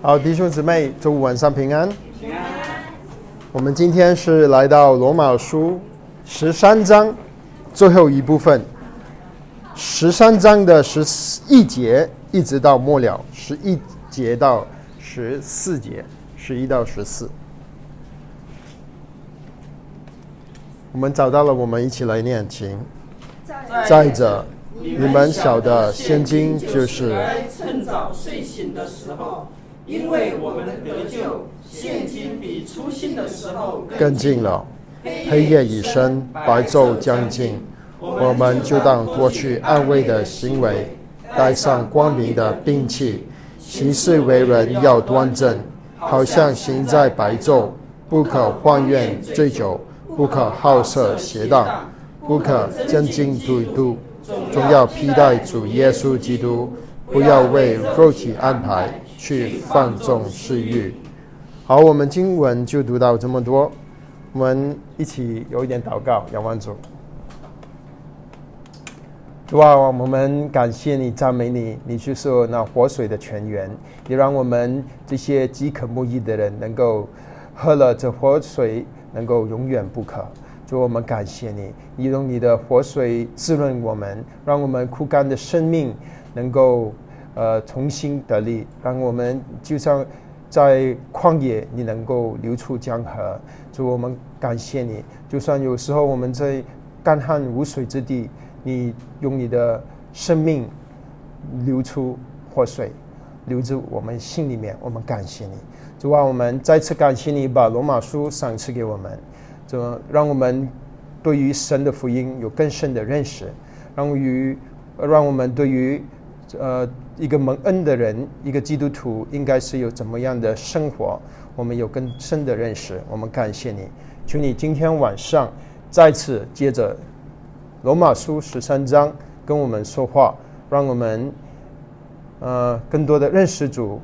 好，弟兄姊妹，周五晚上平安。我们今天是来到罗马书十三章最后一部分，十三章的十一节一直到末了，十一节到十四节，十一到十四。我们找到了，我们一起来念，请。再者，你们晓得，现今就是趁早睡醒的时候。因为我们得救，现今比初心的时候更近了。黑夜已深，白昼将近，我们就当脱去安慰的行为，带上光明的兵器，行事为人要端正，好像行在白昼。不可荒怨醉酒，不可好色邪荡，不可争竞妒妒，总要披戴主耶稣基督，不要为肉体安排。去放纵私欲。好，我们经文就读到这么多。我们一起有一点祷告，仰望主。主啊，我们感谢你，赞美你，你就是那活水的泉源，也让我们这些饥渴慕义的人能够喝了这活水，能够永远不渴。主，我们感谢你，你用你的活水滋润我们，让我们枯干的生命能够。呃，重新得力，让我们就像在旷野，你能够流出江河。主，我们感谢你。就算有时候我们在干旱无水之地，你用你的生命流出活水，流至我们心里面。我们感谢你。主啊，我们再次感谢你把罗马书赏赐给我们，这让我们对于神的福音有更深的认识，让于让我们对于呃。一个蒙恩的人，一个基督徒应该是有怎么样的生活？我们有更深的认识。我们感谢你，求你今天晚上再次接着罗马书十三章跟我们说话，让我们呃更多的认识主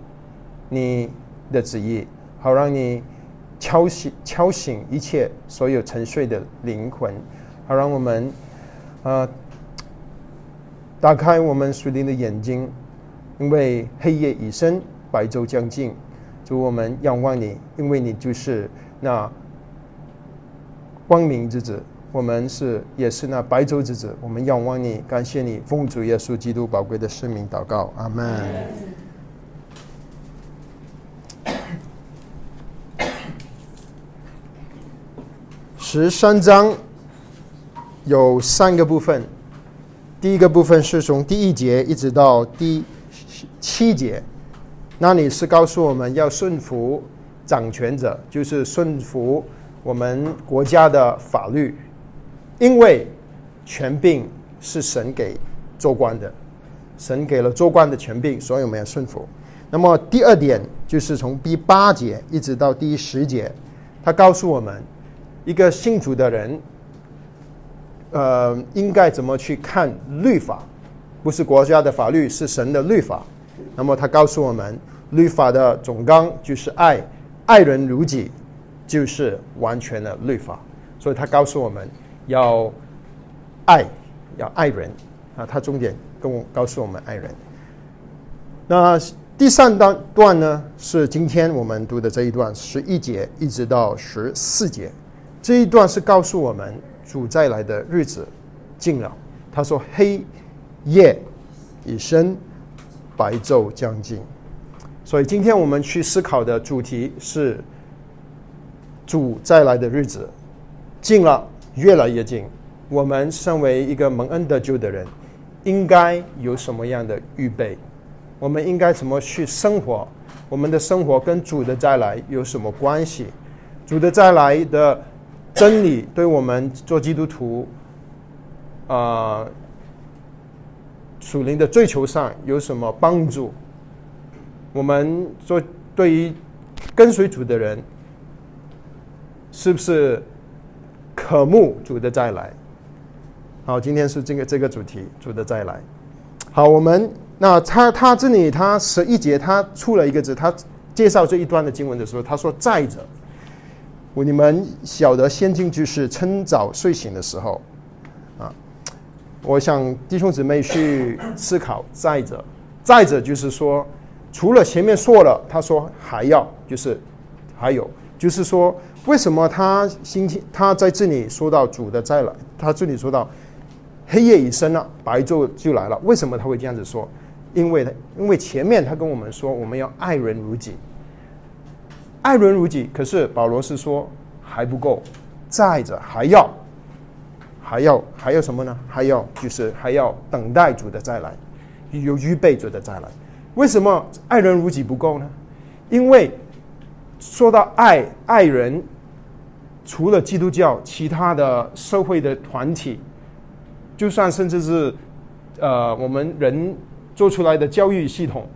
你的旨意，好让你敲醒敲醒一切所有沉睡的灵魂，好让我们呃打开我们属灵的眼睛。因为黑夜已深，白昼将近，主我们仰望你，因为你就是那光明之子，我们是也是那白昼之子，我们仰望你，感谢你，奉主耶稣基督宝贵的生命祷告，阿门。十三章有三个部分，第一个部分是从第一节一直到第。七节，那你是告诉我们要顺服掌权者，就是顺服我们国家的法律，因为权柄是神给做官的，神给了做官的权柄，所以我们要顺服。那么第二点就是从第八节一直到第十节，他告诉我们一个信主的人，呃，应该怎么去看律法。不是国家的法律，是神的律法。那么他告诉我们，律法的总纲就是爱，爱人如己，就是完全的律法。所以他告诉我们要爱，要爱人啊。他重点跟我告诉我们爱人。那第三段段呢，是今天我们读的这一段，十一节一直到十四节。这一段是告诉我们主再来的日子近了。他说黑。夜已深，白昼将近，所以今天我们去思考的主题是主再来的日子近了，越来越近。我们身为一个蒙恩得救的人，应该有什么样的预备？我们应该怎么去生活？我们的生活跟主的再来有什么关系？主的再来的真理对我们做基督徒啊？属灵的追求上有什么帮助？我们做对于跟随主的人，是不是渴慕主的再来？好，今天是这个这个主题，主的再来。好，我们那他他这里他十一节他出了一个字，他介绍这一段的经文的时候，他说：“再者，你们晓得先进就是趁早睡醒的时候。”啊，我想弟兄姊妹去思考。再者，再者就是说，除了前面说了，他说还要，就是还有，就是说，为什么他今天他在这里说到主的再来，他这里说到黑夜已深了，白昼就来了。为什么他会这样子说？因为，因为前面他跟我们说，我们要爱人如己，爱人如己。可是保罗是说还不够，再者还要。还要还要什么呢？还要就是还要等待主的再来，有预备主的再来。为什么爱人如己不够呢？因为说到爱爱人，除了基督教，其他的社会的团体，就算甚至是呃我们人做出来的教育系统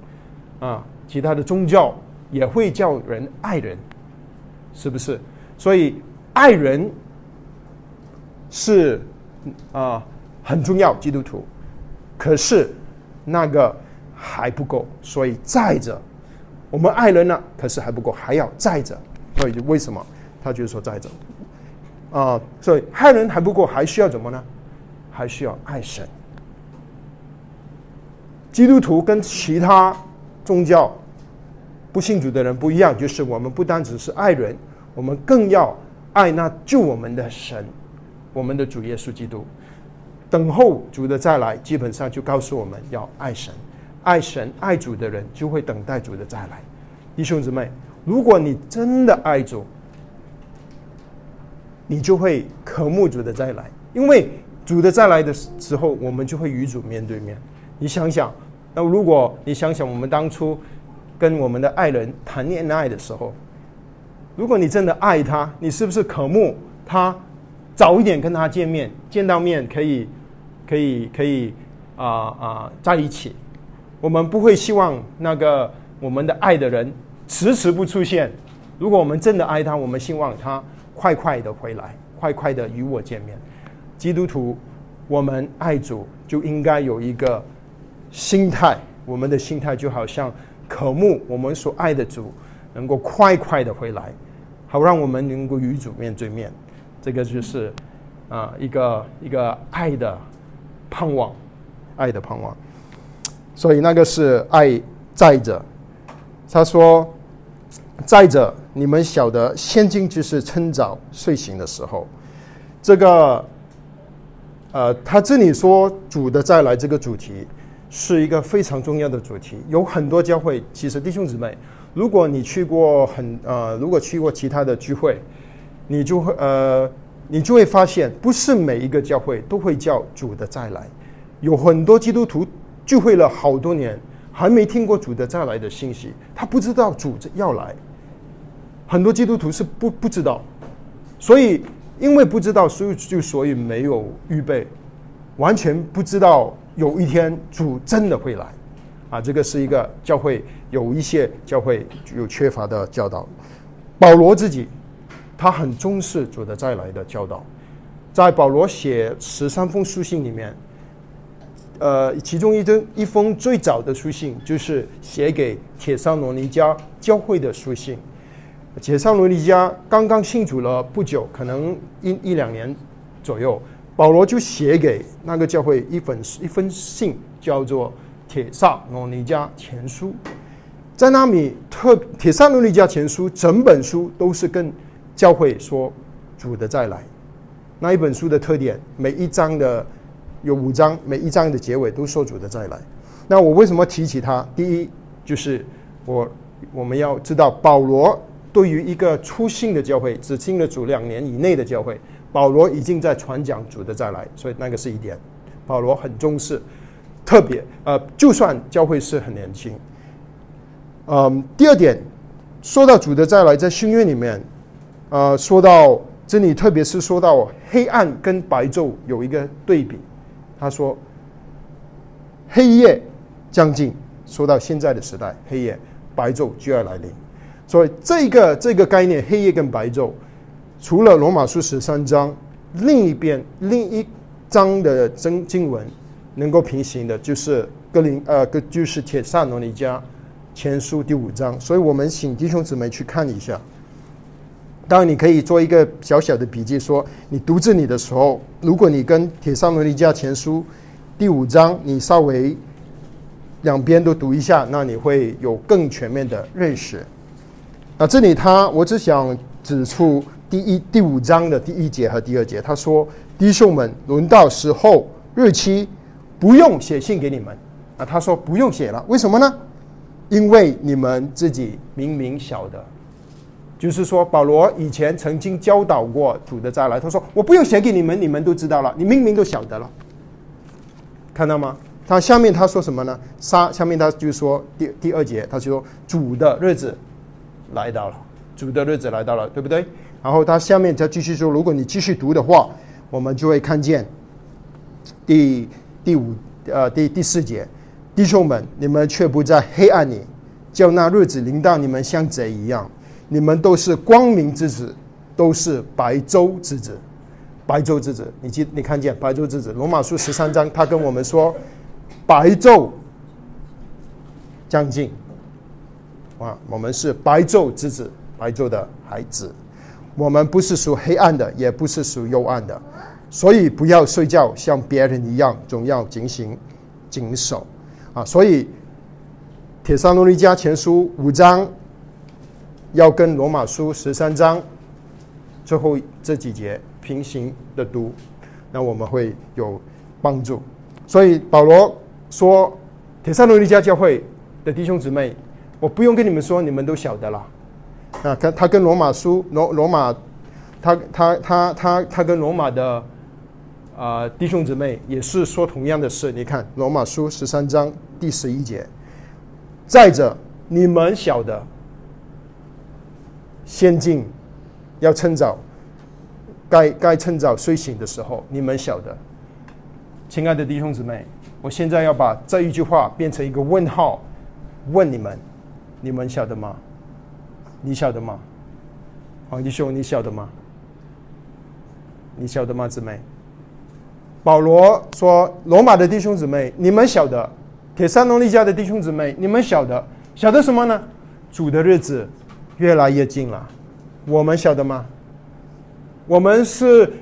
啊，其他的宗教也会叫人爱人，是不是？所以爱人。是啊，很重要，基督徒。可是那个还不够，所以再者，我们爱人呢，可是还不够，还要再者。所以为什么他就是说再者啊？所以爱人还不够，还需要怎么呢？还需要爱神。基督徒跟其他宗教不信主的人不一样，就是我们不单只是爱人，我们更要爱那救我们的神。我们的主耶稣基督，等候主的再来，基本上就告诉我们要爱神，爱神爱主的人就会等待主的再来。弟兄姊妹，如果你真的爱主，你就会渴慕主的再来，因为主的再来的时候，我们就会与主面对面。你想想，那如果你想想我们当初跟我们的爱人谈恋爱的时候，如果你真的爱他，你是不是渴慕他？早一点跟他见面，见到面可以，可以，可以啊啊在一起。我们不会希望那个我们的爱的人迟迟不出现。如果我们真的爱他，我们希望他快快的回来，快快的与我见面。基督徒，我们爱主就应该有一个心态，我们的心态就好像渴慕我们所爱的主能够快快的回来，好让我们能够与主面对面。这个就是啊，一个一个爱的盼望，爱的盼望。所以那个是爱在者。他说：“在者，你们晓得，现今就是趁早睡醒的时候。”这个呃，他这里说主的再来这个主题是一个非常重要的主题。有很多教会，其实弟兄姊妹，如果你去过很呃，如果去过其他的聚会。你就会呃，你就会发现，不是每一个教会都会叫主的再来。有很多基督徒聚会了好多年，还没听过主的再来的信息，他不知道主要来。很多基督徒是不不知道，所以因为不知道，所以就所以没有预备，完全不知道有一天主真的会来。啊，这个是一个教会有一些教会有缺乏的教导。保罗自己。他很重视主的再来的教导，在保罗写十三封书信里面，呃，其中一封一封最早的书信就是写给铁桑罗尼加教会的书信。铁桑罗尼加刚刚信主了不久，可能一一两年左右，保罗就写给那个教会一封一封信，叫做《铁萨罗尼加前书》。在那里，特铁萨罗尼加前书整本书都是跟教会说主的再来，那一本书的特点，每一章的有五章，每一章的结尾都说主的再来。那我为什么提起它？第一，就是我我们要知道，保罗对于一个初信的教会，只信了主两年以内的教会，保罗已经在传讲主的再来，所以那个是一点，保罗很重视，特别呃，就算教会是很年轻。嗯，第二点，说到主的再来，在新约里面。呃，说到这里，特别是说到黑暗跟白昼有一个对比，他说黑夜将近，说到现在的时代，黑夜白昼就要来临，所以这个这个概念，黑夜跟白昼，除了罗马书十三章，另一边另一章的真经文能够平行的，就是格林呃，个就是铁萨罗尼迦前书第五章，所以我们请弟兄姊妹去看一下。当然，你可以做一个小小的笔记，说你读这里的时候，如果你跟《铁上罗尼迦前书》第五章，你稍微两边都读一下，那你会有更全面的认识。啊，这里他我只想指出第一第五章的第一节和第二节，他说：“弟兄们，轮到时候日期，不用写信给你们。”啊，他说不用写了，为什么呢？因为你们自己明明晓得。就是说，保罗以前曾经教导过主的再来，他说：“我不用写给你们，你们都知道了，你明明都晓得了。”看到吗？他下面他说什么呢？杀下面他就说第第二节，他就说主的日子。来到了，主的日子来到了，对不对？然后他下面再继续说，如果你继续读的话，我们就会看见第第五呃第第四节，弟兄们，你们却不在黑暗里，叫那日子临到你们像贼一样。你们都是光明之子，都是白昼之子，白昼之子。你记你看见白昼之子？罗马书十三章，他跟我们说，白昼将近。啊，我们是白昼之子，白昼的孩子。我们不是属黑暗的，也不是属幽暗的，所以不要睡觉，像别人一样，总要警醒、谨守。啊，所以《铁三罗尼迦前书》五章要跟《罗马书》十三章最后这几节平行的读，那我们会有帮助。所以保罗说，《铁三罗尼迦教会的弟兄姊妹。我不用跟你们说，你们都晓得了。啊，他他跟罗马书罗罗马，他他他他他跟罗马的啊弟兄姊妹也是说同样的事。你看罗马书十三章第十一节，再者你们晓得，先进要趁早，该该趁早睡醒的时候，你们晓得，亲爱的弟兄姊妹，我现在要把这一句话变成一个问号，问你们。你们晓得吗？你晓得吗？黄弟兄，你晓得吗？你晓得吗，姊妹？保罗说：“罗马的弟兄姊妹，你们晓得；铁山农利家的弟兄姊妹，你们晓得。晓得什么呢？主的日子越来越近了。我们晓得吗？我们是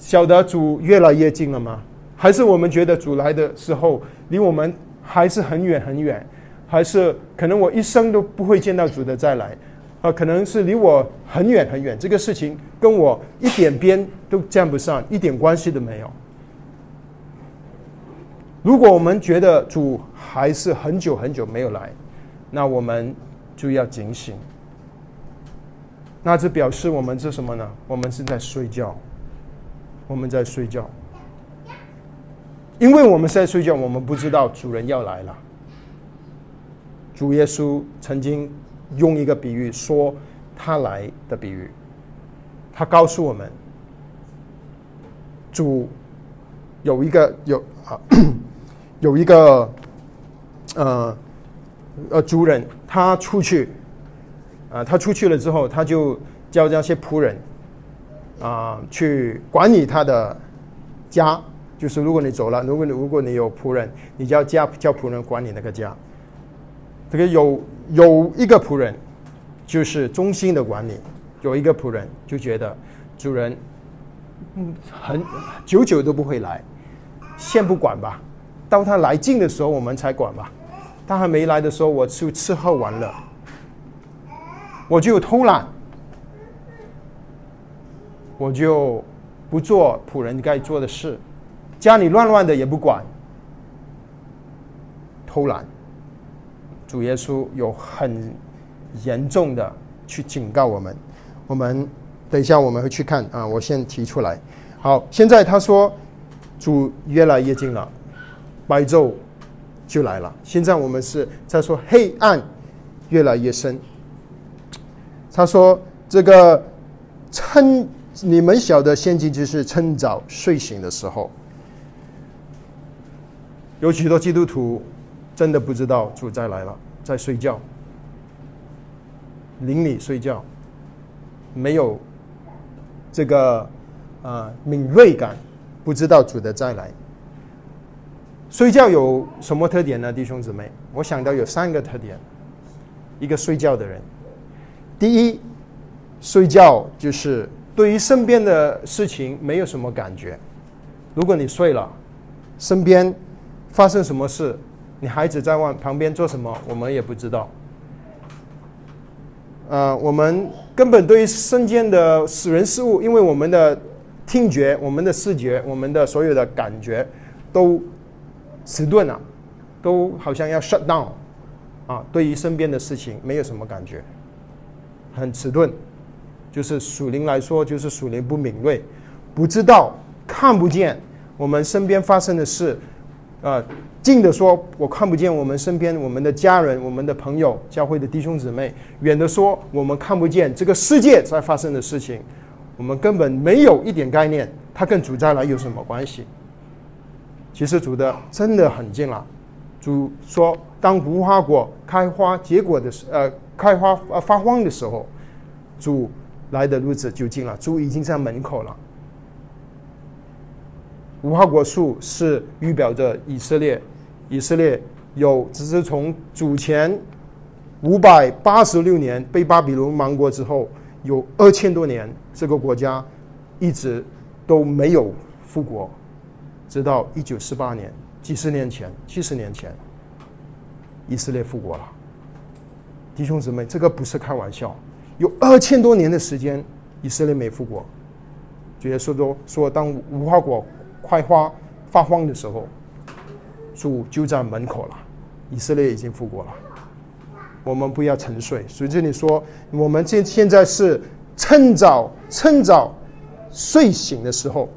晓得主越来越近了吗？还是我们觉得主来的时候离我们还是很远很远？”还是可能我一生都不会见到主的再来，啊，可能是离我很远很远，这个事情跟我一点边都沾不上，一点关系都没有。如果我们觉得主还是很久很久没有来，那我们就要警醒。那这表示我们是什么呢？我们是在睡觉，我们在睡觉，因为我们在睡觉，我们不知道主人要来了。主耶稣曾经用一个比喻说他来的比喻，他告诉我们，主有一个有啊 有一个呃呃主人，他出去啊，他出去了之后，他就叫那些仆人啊去管理他的家，就是如果你走了，如果你如果你有仆人，你就要叫叫仆人管理那个家。这个有有一个仆人，就是忠心的管理；有一个仆人就觉得主人，嗯，很久久都不会来，先不管吧。到他来劲的时候，我们才管吧。他还没来的时候，我就伺候完了，我就偷懒，我就不做仆人该做的事，家里乱乱的也不管，偷懒。主耶稣有很严重的去警告我们，我们等一下我们会去看啊，我先提出来。好，现在他说主越来越近了，白昼就来了。现在我们是在说黑暗越来越深。他说这个趁你们晓得先进就是趁早睡醒的时候，有许多基督徒。真的不知道主再来了，在睡觉，邻里睡觉，没有这个啊敏锐感，不知道主的再来。睡觉有什么特点呢，弟兄姊妹？我想到有三个特点。一个睡觉的人，第一，睡觉就是对于身边的事情没有什么感觉。如果你睡了，身边发生什么事，你孩子在外旁边做什么，我们也不知道。呃，我们根本对于身边的死人事物，因为我们的听觉、我们的视觉、我们的所有的感觉都迟钝了，都好像要 shut down 啊。对于身边的事情，没有什么感觉，很迟钝。就是属灵来说，就是属灵不敏锐，不知道看不见我们身边发生的事，呃，近的说我看不见我们身边我们的家人、我们的朋友、教会的弟兄姊妹；远的说我们看不见这个世界在发生的事情，我们根本没有一点概念，它跟主再来有什么关系？其实主的真的很近了。主说，当无花果开花结果的时，呃，开花呃发黄的时候，主。来的日子就近了，主已经在门口了。无花果树是预表着以色列，以色列有只是从主前五百八十六年被巴比伦亡国之后，有二千多年这个国家一直都没有复国，直到一九四八年，几十年前，七十年前，以色列复国了。弟兄姊妹，这个不是开玩笑。有二千多年的时间，以色列没复国。主耶稣说：“说当无花果开花发黄的时候，主就在门口了。以色列已经复国了。我们不要沉睡。所以这里说，我们现现在是趁早趁早睡醒的时候，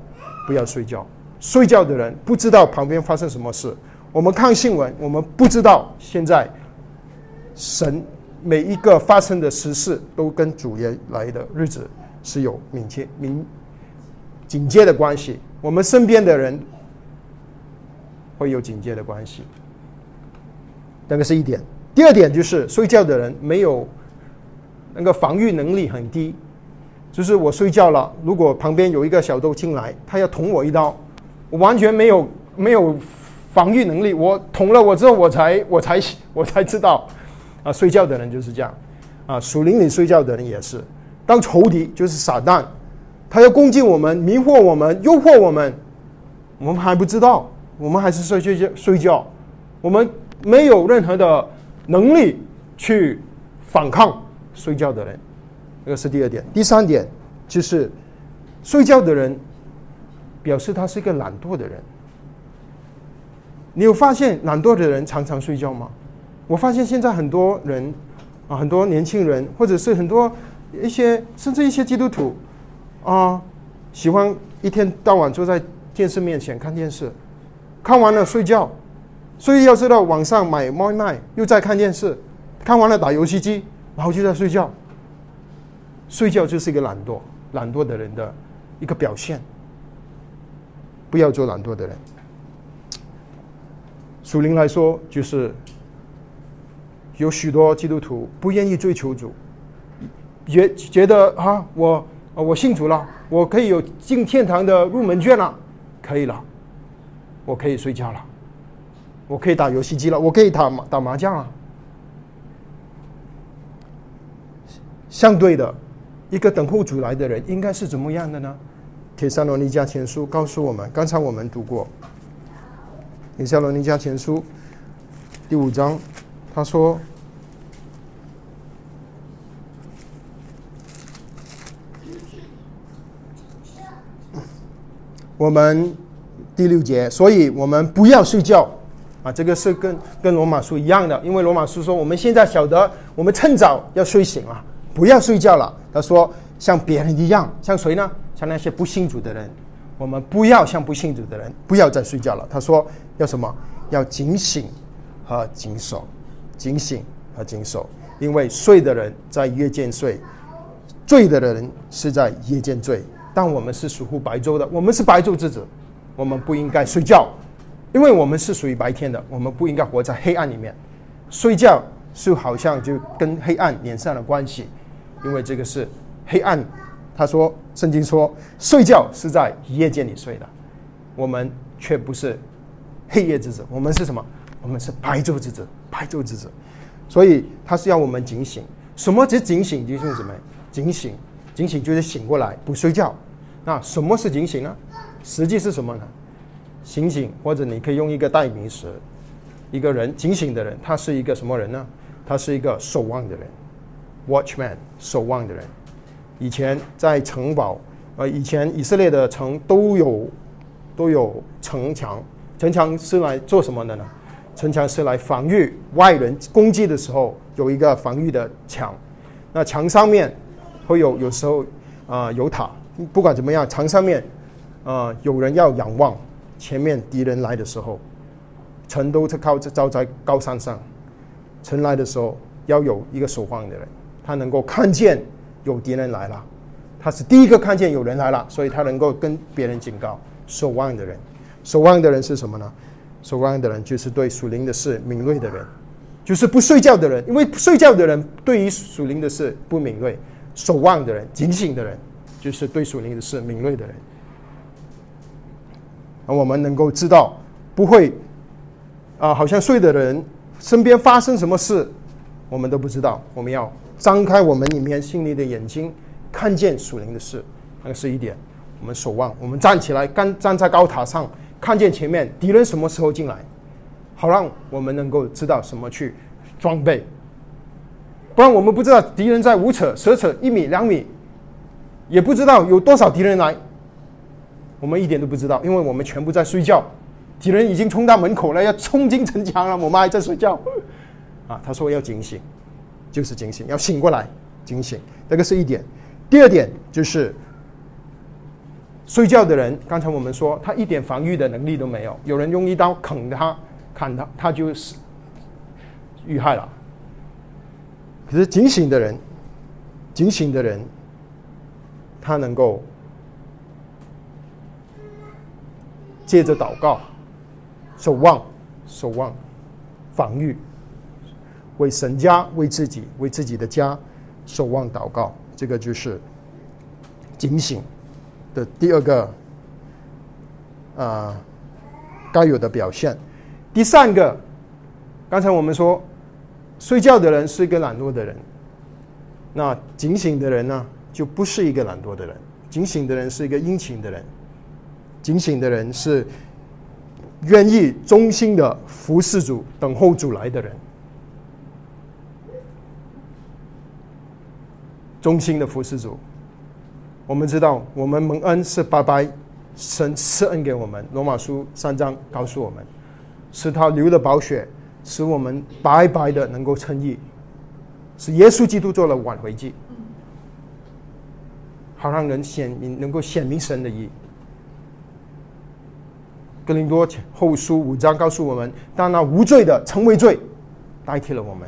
不要睡觉。睡觉的人不知道旁边发生什么事。我们看新闻，我们不知道现在神。”每一个发生的实事都跟主耶来的日子是有敏切、明警戒的关系。我们身边的人会有警戒的关系，那个是一点。第二点就是睡觉的人没有那个防御能力很低，就是我睡觉了，如果旁边有一个小偷进来，他要捅我一刀，我完全没有没有防御能力。我捅了我之后，我才我才我才知道。啊，睡觉的人就是这样，啊，树林里睡觉的人也是。当仇敌就是撒旦，他要攻击我们、迷惑我们、诱惑我们，我们还不知道，我们还是睡睡觉睡觉，我们没有任何的能力去反抗睡觉的人。这个是第二点。第三点就是，睡觉的人表示他是一个懒惰的人。你有发现懒惰的人常常睡觉吗？我发现现在很多人啊，很多年轻人，或者是很多一些甚至一些基督徒啊，喜欢一天到晚坐在电视面前看电视，看完了睡觉，所以要知道网上买外卖，又在看电视，看完了打游戏机，然后就在睡觉。睡觉就是一个懒惰、懒惰的人的一个表现。不要做懒惰的人。属灵来说，就是。有许多基督徒不愿意追求主，觉觉得啊，我我信主了，我可以有进天堂的入门券了，可以了，我可以睡觉了，我可以打游戏机了，我可以打打麻将了。相对的，一个等候主来的人应该是怎么样的呢？《铁三罗尼加前书》告诉我们，刚才我们读过《铁三罗尼加前书》第五章。他说：“我们第六节，所以我们不要睡觉啊！这个是跟跟罗马书一样的，因为罗马书说我们现在晓得，我们趁早要睡醒了，不要睡觉了。他说，像别人一样，像谁呢？像那些不信主的人，我们不要像不信主的人，不要再睡觉了。他说，要什么？要警醒和谨守。”警醒和谨守，因为睡的人在夜间睡，醉的人是在夜间醉。但我们是属乎白昼的，我们是白昼之子，我们不应该睡觉，因为我们是属于白天的，我们不应该活在黑暗里面。睡觉是好像就跟黑暗连上了关系，因为这个是黑暗。他说，圣经说，睡觉是在夜间里睡的，我们却不是黑夜之子，我们是什么？我们是白昼之子，白昼之子，所以他是要我们警醒。什么是警醒？弟兄姊妹，警醒，警醒就是醒过来，不睡觉。那什么是警醒呢？实际是什么呢？醒醒，或者你可以用一个代名词，一个人警醒的人，他是一个什么人呢？他是一个守望的人，watchman，守望的人。以前在城堡，呃，以前以色列的城都有都有城墙，城墙是来做什么的呢？城墙是来防御外人攻击的时候有一个防御的墙。那墙上面会有有时候啊有塔，不管怎么样，墙上面啊有人要仰望前面敌人来的时候，城都是靠着在高山上，城来的时候要有一个守望的人，他能够看见。有敌人来了，他是第一个看见有人来了，所以他能够跟别人警告。守望的人，守望的人是什么呢？守望的人就是对属灵的事敏锐的人，就是不睡觉的人。因为睡觉的人对于属灵的事不敏锐，守望的人、警醒的人，就是对属灵的事敏锐的人。我们能够知道，不会啊，好像睡的人身边发生什么事，我们都不知道。我们要。张开我们里面心里的眼睛，看见属灵的事，那个是一点。我们守望，我们站起来，干站在高塔上，看见前面敌人什么时候进来，好让我们能够知道什么去装备。不然我们不知道敌人在五尺、十尺、一米、两米，也不知道有多少敌人来，我们一点都不知道，因为我们全部在睡觉。敌人已经冲到门口了，要冲进城墙了，我们还在睡觉。啊，他说要警醒。就是警醒，要醒过来，警醒，这个是一点。第二点就是睡觉的人，刚才我们说他一点防御的能力都没有，有人用一刀砍他，砍他，他就是遇害了。可是警醒的人，警醒的人，他能够借着祷告、守望、守望、防御。为神家、为自己、为自己的家守望祷告，这个就是警醒的第二个啊该有的表现。第三个，刚才我们说，睡觉的人是一个懒惰的人，那警醒的人呢，就不是一个懒惰的人。警醒的人是一个殷勤的人，警醒的人是愿意忠心的服侍主、等候主来的人。忠心的服侍主，我们知道，我们蒙恩是白白神赐恩给我们。罗马书三章告诉我们，是他流的宝血，使我们白白的能够称义，是耶稣基督做了挽回祭，好让人显明，能够显明神的义。哥林多后书五章告诉我们，当那无罪的成为罪，代替了我们，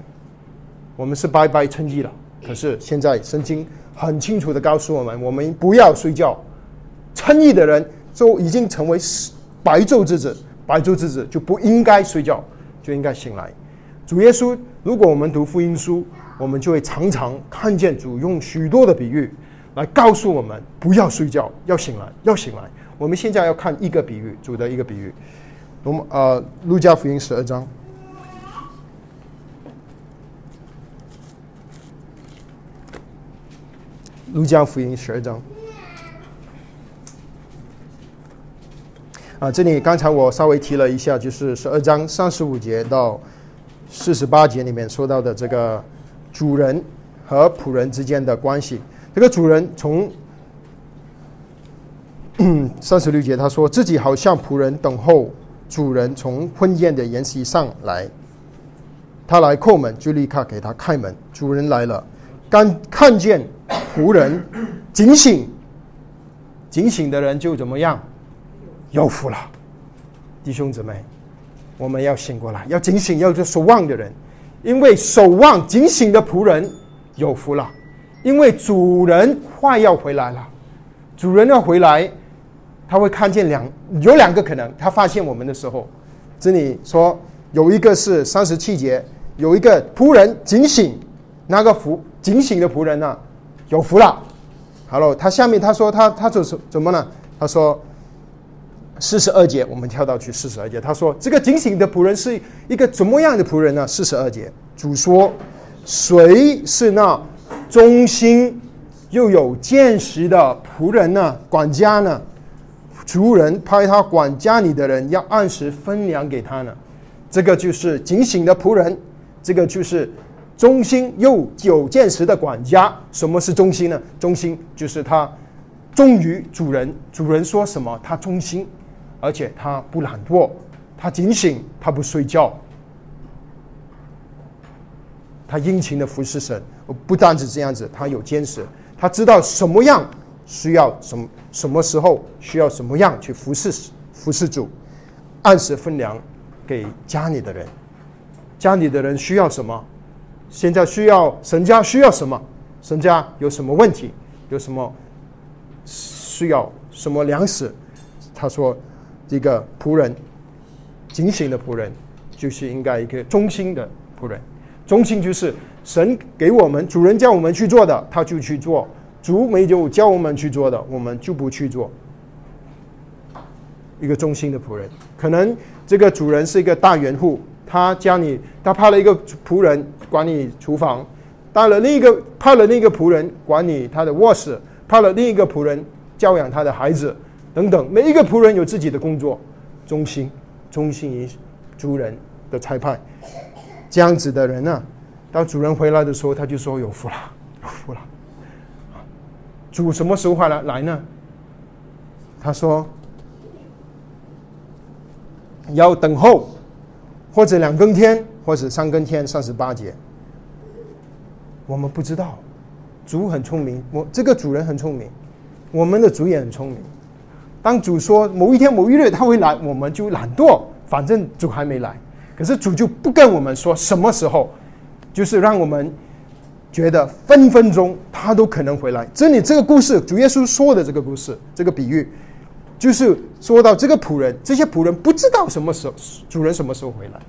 我们是白白称义了。可是现在圣经很清楚的告诉我们，我们不要睡觉。称义的人就已经成为白昼之子，白昼之子就不应该睡觉，就应该醒来。主耶稣，如果我们读福音书，我们就会常常看见主用许多的比喻来告诉我们，不要睡觉，要醒来，要醒来。我们现在要看一个比喻，主的一个比喻。我们呃，路加福音十二章。路加福音十二章啊，这里刚才我稍微提了一下，就是十二章三十五节到四十八节里面说到的这个主人和仆人之间的关系。这个主人从三十六节他说自己好像仆人等候主人从婚宴的筵席上来，他来叩门就立刻给他开门。主人来了，刚看见。仆人警醒，警醒的人就怎么样？有福了，弟兄姊妹，我们要醒过来，要警醒，要做守望的人，因为守望警醒的仆人有福了，因为主人快要回来了，主人要回来，他会看见两有两个可能，他发现我们的时候，这里说有一个是三十七节，有一个仆人警醒，那个仆警醒的仆人呢？有福了，好了，他下面他说他他就是怎么呢？他说四十二节，我们跳到去四十二节。他说这个警醒的仆人是一个怎么样的仆人呢？四十二节，主说谁是那忠心又有见识的仆人呢？管家呢？主人派他管家里的人要按时分粮给他呢？这个就是警醒的仆人，这个就是忠心又有见识的管家。什么是忠心呢？忠心就是他忠于主人，主人说什么他忠心，而且他不懒惰，他警醒，他不睡觉，他殷勤的服侍神。不单止这样子，他有坚持，他知道什么样需要什么，什么时候需要什么样去服侍服侍主，按时分粮。给家里的人，家里的人需要什么？现在需要神家需要什么？神家有什么问题？有什么需要什么粮食？他说：“这个仆人，警醒的仆人，就是应该一个忠心的仆人。忠心就是神给我们主人叫我们去做的，他就去做；主没有叫我们去做的，我们就不去做。一个忠心的仆人，可能。”这个主人是一个大园户，他家里他派了一个仆人管理厨房，带了另一个派了另一个仆人管理他的卧室，派了另一个仆人教养他的孩子，等等。每一个仆人有自己的工作，忠心忠心于主人的差派。这样子的人呢，当主人回来的时候，他就说有福了，有福了。主什么时候回来来呢？他说。要等候，或者两更天，或者三更天，三十八节。我们不知道，主很聪明，我这个主人很聪明，我们的主也很聪明。当主说某一天某一日他会来，我们就懒惰，反正主还没来。可是主就不跟我们说什么时候，就是让我们觉得分分钟他都可能回来。这里这个故事，主耶稣说的这个故事，这个比喻。就是说到这个仆人，这些仆人不知道什么时候主人什么时候回来。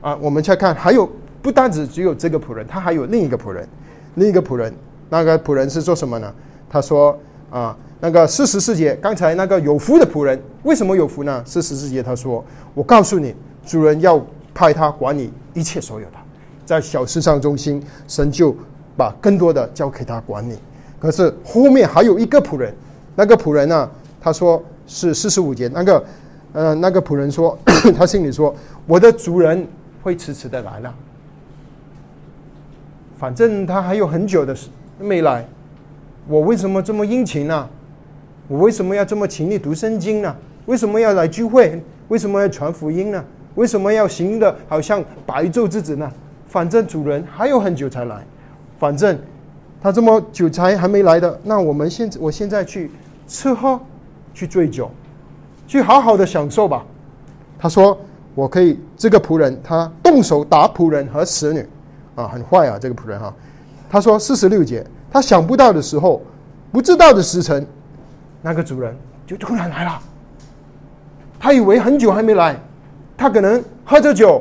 啊，我们再看，还有不单只只有这个仆人，他还有另一个仆人，另一个仆人，那个仆人是做什么呢？他说啊，那个四十四节，刚才那个有福的仆人，为什么有福呢？四十四节他说，我告诉你，主人要派他管理一切所有的，在小事上中心，神就把更多的交给他管理。可是后面还有一个仆人。那个仆人呢？他说是四十五节。那个，呃，那个仆人说，他心里说：“我的主人会迟迟的来了，反正他还有很久的时没来，我为什么这么殷勤呢？我为什么要这么勤力读圣经呢？为什么要来聚会？为什么要传福音呢？为什么要行的好像白昼之子呢？反正主人还有很久才来，反正他这么久才还没来的，那我们现，我现在去。”吃喝，去醉酒，去好好的享受吧。他说：“我可以。”这个仆人他动手打仆人和使女，啊，很坏啊！这个仆人哈。他说：“四十六节，他想不到的时候，不知道的时辰，那个主人就突然来了。他以为很久还没来，他可能喝着酒，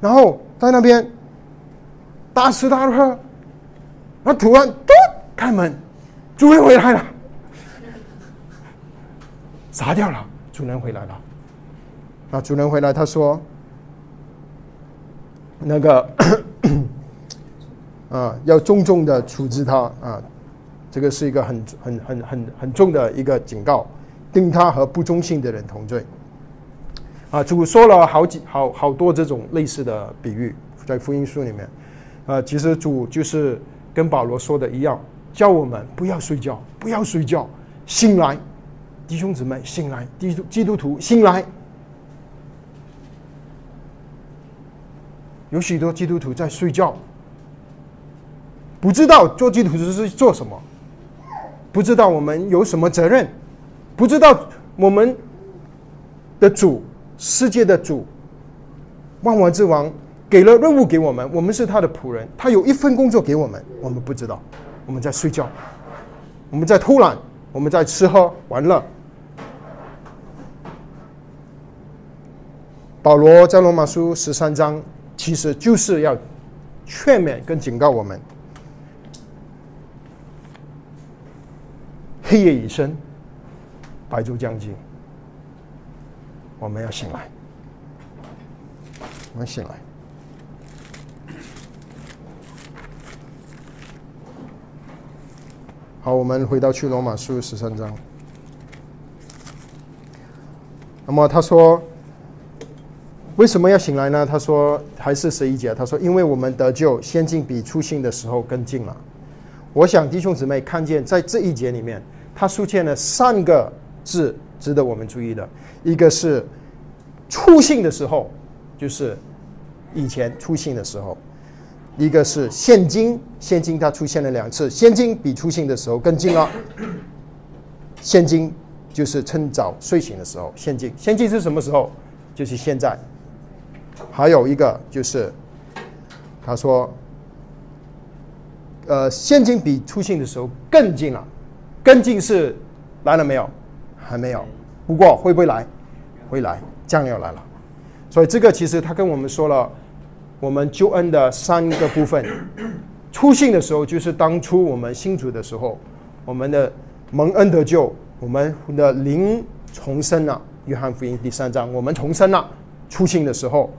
然后在那边大吃大喝，那突然嘟开门，主人回来了。”杀掉了，主人回来了。啊，主人回来，他说：“那个 啊，要重重的处置他啊，这个是一个很很很很很重的一个警告，定他和不忠信的人同罪。”啊，主说了好几好好多这种类似的比喻，在福音书里面。啊，其实主就是跟保罗说的一样，叫我们不要睡觉，不要睡觉，醒来。弟兄姊妹，醒来！基督基督徒，醒来！有许多基督徒在睡觉，不知道做基督徒是做什么，不知道我们有什么责任，不知道我们的主，世界的主，万王之王给了任务给我们，我们是他的仆人，他有一份工作给我们，我们不知道，我们在睡觉，我们在偷懒，我们在吃喝玩乐。保罗在罗马书十三章，其实就是要劝勉跟警告我们：黑夜已深，白昼将近，我们要醒来，我们醒来。好，我们回到去罗马书十三章。那么他说，为什么要醒来呢？他说还是十一节，他说因为我们得救，先进比出信的时候更近了。我想弟兄姊妹看见在这一节里面，他出现了三个字值得我们注意的，一个是出信的时候，就是以前出信的时候，一个是现今，现今它出现了两次，现今比出行的时候更近了。现今就是趁早睡醒的时候，现今，现今是什么时候？就是现在。还有一个就是，他说，呃，现金比出行的时候更近了，更近是来了没有？还没有，不过会不会来？会来，将要来了。所以这个其实他跟我们说了。我们救恩的三个部分，初信的时候就是当初我们信主的时候，我们的蒙恩得救，我们的灵重生了。约翰福音第三章，我们重生了。初信的时候，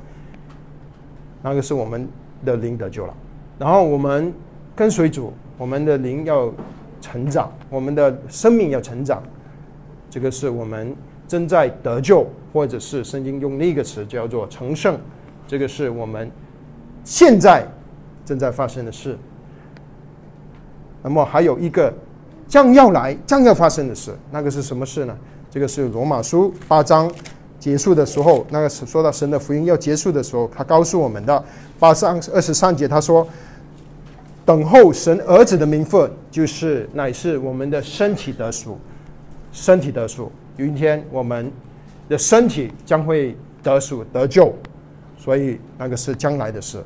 那个是我们的灵得救了。然后我们跟随主，我们的灵要成长，我们的生命要成长。这个是我们正在得救，或者是圣经用另一个词叫做成圣。这个是我们。现在正在发生的事，那么还有一个将要来、将要发生的事，那个是什么事呢？这个是罗马书八章结束的时候，那个是说到神的福音要结束的时候，他告诉我们的八章二十三节，他说：“等候神儿子的名分，就是乃是我们的身体得赎，身体得赎。有一天，我们的身体将会得赎得救，所以那个是将来的事。”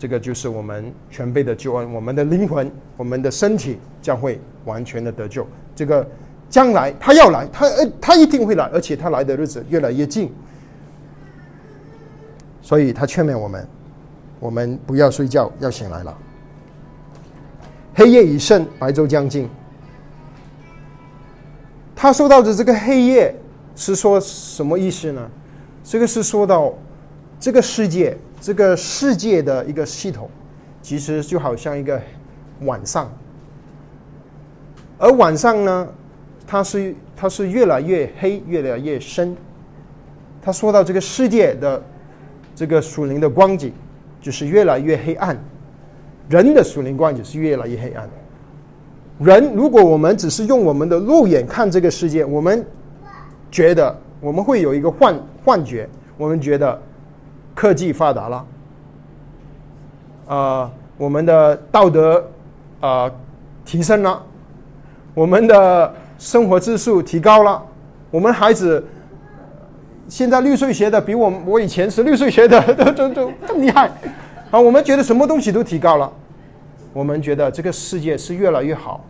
这个就是我们全备的救恩，我们的灵魂、我们的身体将会完全的得救。这个将来他要来，他呃他一定会来，而且他来的日子越来越近。所以他劝勉我们，我们不要睡觉，要醒来了。黑夜已深，白昼将近。他说到的这个黑夜是说什么意思呢？这个是说到这个世界。这个世界的一个系统，其实就好像一个晚上，而晚上呢，它是它是越来越黑，越来越深。他说到这个世界的这个属灵的光景，就是越来越黑暗。人的属灵光景是越来越黑暗。人如果我们只是用我们的肉眼看这个世界，我们觉得我们会有一个幻幻觉，我们觉得。科技发达了，啊，我们的道德啊提升了，我们的生活质素提高了，我们孩子现在六岁学的比我我以前十六岁学的 都都都更厉害，啊，我们觉得什么东西都提高了，我们觉得这个世界是越来越好。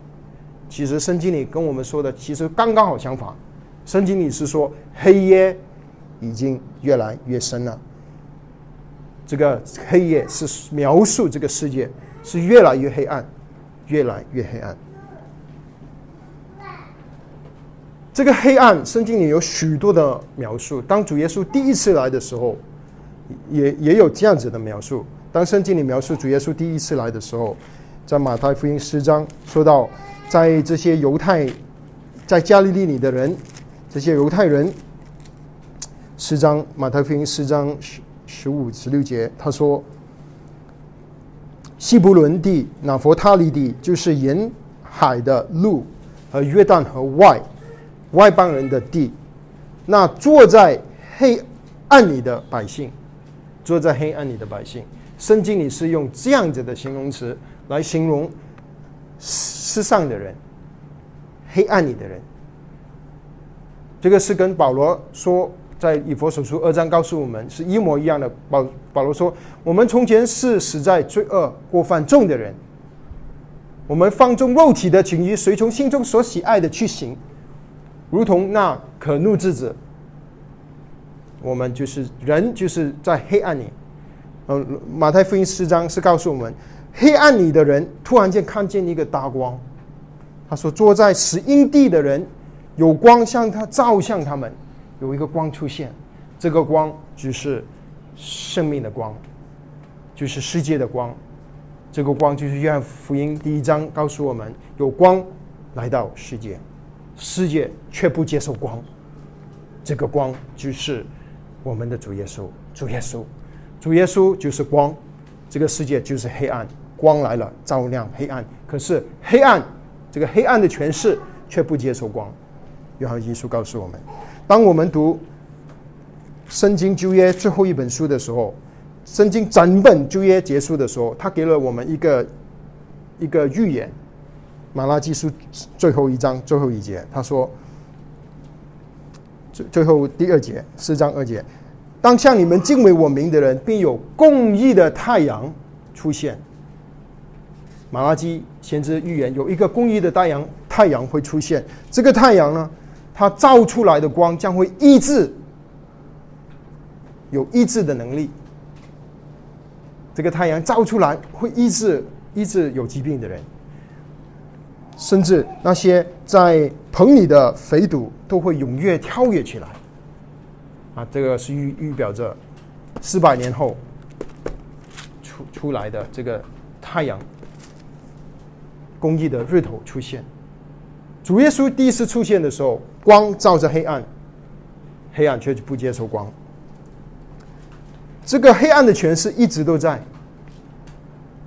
其实圣经里跟我们说的其实刚刚好相反，圣经里是说黑夜已经越来越深了。这个黑夜是描述这个世界是越来越黑暗，越来越黑暗。这个黑暗，圣经里有许多的描述。当主耶稣第一次来的时候，也也有这样子的描述。当圣经里描述主耶稣第一次来的时候，在马太福音十章说到，在这些犹太在加利利里的人，这些犹太人，十章马太福音十章。十五、十六节，他说：“西伯伦地、拿佛他利地，就是沿海的路和约旦河外外邦人的地。那坐在黑暗里的百姓，坐在黑暗里的百姓，圣经里是用这样子的形容词来形容世上的人，黑暗里的人。这个是跟保罗说。”在以佛所书二章告诉我们是一模一样的。保保罗说：“我们从前是死在罪恶过犯重的人，我们放纵肉体的情欲，随从心中所喜爱的去行，如同那可怒之子。我们就是人，就是在黑暗里。嗯，马太福音四章是告诉我们，黑暗里的人突然间看见一个大光。他说：坐在死荫地的人，有光向他照向他们。”有一个光出现，这个光就是生命的光，就是世界的光。这个光就是约翰福音第一章告诉我们：有光来到世界，世界却不接受光。这个光就是我们的主耶稣，主耶稣，主耶稣就是光，这个世界就是黑暗，光来了照亮黑暗，可是黑暗这个黑暗的权势却不接受光。约翰一书告诉我们，当我们读圣经旧约最后一本书的时候，圣经整本旧约结束的时候，他给了我们一个一个预言。马拉基书最后一章最后一节，他说：“最最后第二节四章二节，当向你们敬畏我名的人，并有共义的太阳出现。”马拉基先知预言有一个公义的太阳，太阳会出现。这个太阳呢，它照出来的光将会医治，有医治的能力。这个太阳照出来会医治医治有疾病的人。甚至那些在棚里的肥犊都会踊跃跳跃起来，啊，这个是预预表着四百年后出出来的这个太阳，公义的日头出现。主耶稣第一次出现的时候，光照着黑暗，黑暗却不接受光。这个黑暗的权势一直都在，